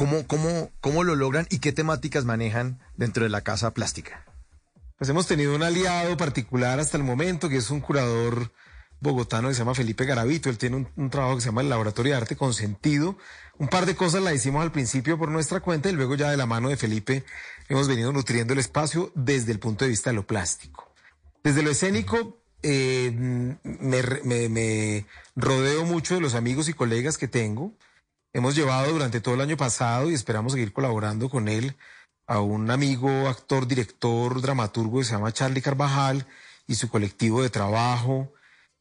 ¿Cómo, cómo, ¿Cómo lo logran y qué temáticas manejan dentro de la casa plástica? Pues hemos tenido un aliado particular hasta el momento, que es un curador bogotano que se llama Felipe Garavito. Él tiene un, trabajo que se llama el Laboratorio de Arte con Sentido. Un par de cosas la hicimos al principio por nuestra cuenta y luego ya de la mano de Felipe hemos venido nutriendo el espacio desde el punto de vista de lo plástico. Desde lo escénico, eh, me, me rodeo mucho de los amigos y colegas que tengo hemos llevado durante todo el año pasado y esperamos seguir colaborando con él a un amigo, actor, director, dramaturgo que se llama Charlie Carvajal y su colectivo de trabajo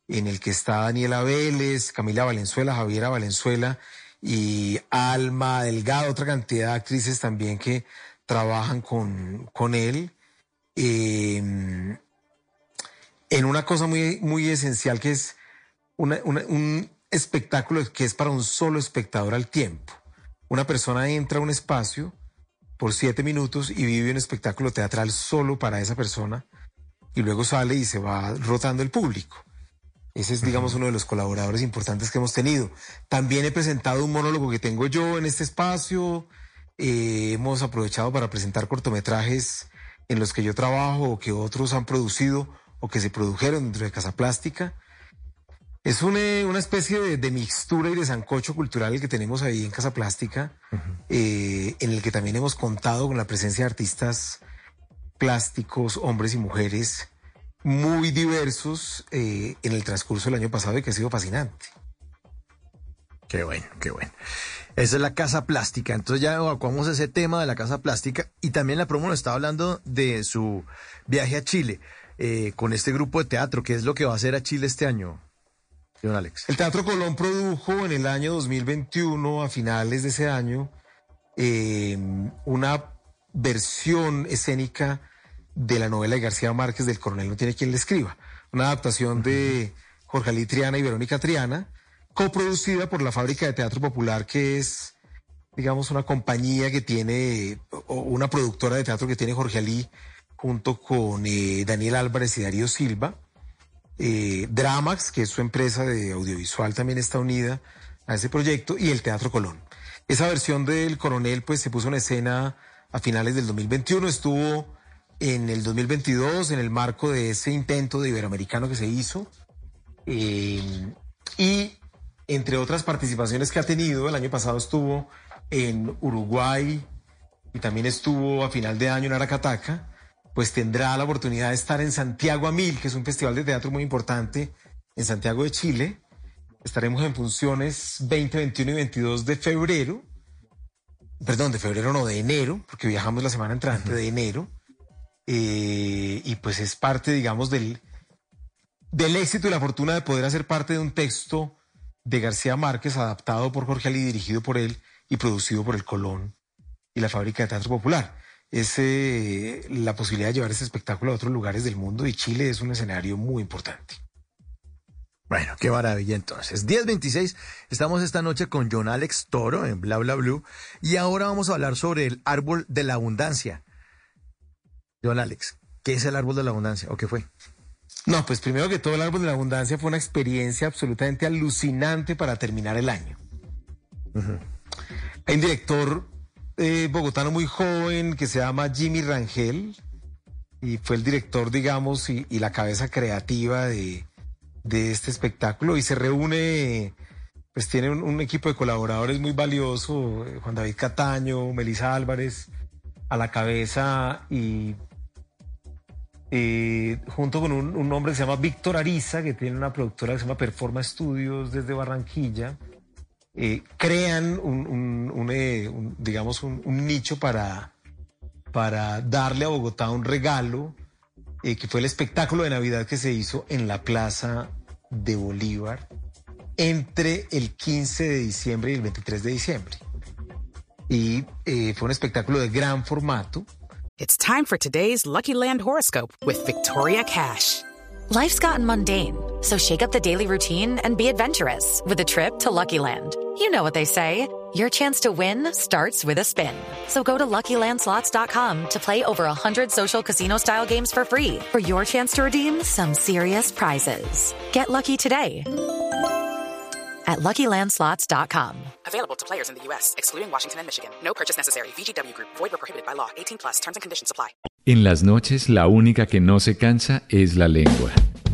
en el que está Daniela Vélez, Camila Valenzuela, Javiera Valenzuela y Alma Delgado, otra cantidad de actrices también que trabajan con, con él. Eh, en una cosa muy, muy esencial que es una, un, espectáculo que es para un solo espectador al tiempo. Una persona entra a un espacio por siete minutos y vive un espectáculo teatral solo para esa persona y luego sale y se va rotando el público. Ese es, digamos, uno de los colaboradores importantes que hemos tenido. También he presentado un monólogo que tengo yo en este espacio. Eh, hemos aprovechado para presentar cortometrajes en los que yo trabajo o que otros han producido o que se produjeron dentro de Casa Plástica. Es una, una especie de, de, mixtura y de sancocho cultural que tenemos ahí en Casa Plástica, uh -huh. eh, en el que también hemos contado con la presencia de artistas plásticos, hombres y mujeres, muy diversos eh, en el transcurso del año pasado y que ha sido fascinante. Qué bueno, qué bueno. Esa es la casa plástica. Entonces ya evacuamos ese tema de la casa plástica y también la promo nos estaba hablando de su viaje a Chile eh, con este grupo de teatro. ¿Qué es lo que va a hacer a Chile este año? El Teatro Colón produjo en el año 2021, a finales de ese año, eh, una versión escénica de la novela de García Márquez del Coronel No tiene quien le escriba. Una adaptación de Jorge Ali Triana y Verónica Triana, coproducida por la Fábrica de Teatro Popular, que es, digamos, una compañía que tiene, o una productora de teatro que tiene Jorge Ali, junto con eh, Daniel Álvarez y Darío Silva. Eh, Dramax, que es su empresa de audiovisual, también está unida a ese proyecto, y el Teatro Colón. Esa versión del Coronel, pues se puso en escena a finales del 2021, estuvo en el 2022 en el marco de ese intento de iberoamericano que se hizo, eh, y entre otras participaciones que ha tenido, el año pasado estuvo en Uruguay y también estuvo a final de año en Aracataca pues tendrá la oportunidad de estar en Santiago a Mil, que es un festival de teatro muy importante en Santiago de Chile. Estaremos en funciones 20, 21 y 22 de febrero. Perdón, de febrero no, de enero, porque viajamos la semana entrante uh -huh. de enero. Eh, y pues es parte, digamos, del, del éxito y la fortuna de poder hacer parte de un texto de García Márquez adaptado por Jorge Ali, dirigido por él y producido por el Colón y la Fábrica de Teatro Popular es eh, la posibilidad de llevar ese espectáculo a otros lugares del mundo y Chile es un escenario muy importante. Bueno, qué maravilla entonces. 10.26, estamos esta noche con John Alex Toro en Bla Bla Blue y ahora vamos a hablar sobre el árbol de la abundancia. John Alex, ¿qué es el árbol de la abundancia o qué fue? No, pues primero que todo el árbol de la abundancia fue una experiencia absolutamente alucinante para terminar el año. Uh -huh. Hay un director eh, bogotano muy joven que se llama Jimmy Rangel y fue el director, digamos, y, la cabeza creativa de, de, este espectáculo y se reúne, pues tiene un, equipo de colaboradores muy valioso, Juan David Cataño, Melissa Álvarez a la cabeza y eh, junto con un, un, hombre que se llama Víctor Ariza, que tiene una productora que se llama Performa Studios desde Barranquilla eh, crean un, un, un, eh, un digamos, un, nicho para, para darle a Bogotá un regalo, eh, que fue el espectáculo de Navidad que se hizo en la Plaza de Bolívar entre el 15 de diciembre y el 23 de diciembre. Y eh, fue un espectáculo de gran formato. It's time for today's Lucky Land horoscope with Victoria Cash. Life's gotten mundane, so shake up the daily routine and be adventurous with a trip to Lucky Land. You know what they say. Your chance to win starts with a spin. So go to LuckyLandSlots.com to play over 100 social casino-style games for free for your chance to redeem some serious prizes. Get lucky today at LuckyLandSlots.com. Available to players in the U.S., excluding Washington and Michigan. No purchase necessary. VGW Group. Void where prohibited by law. 18 plus. Terms and conditions apply. En las noches, la única que no se cansa es la lengua.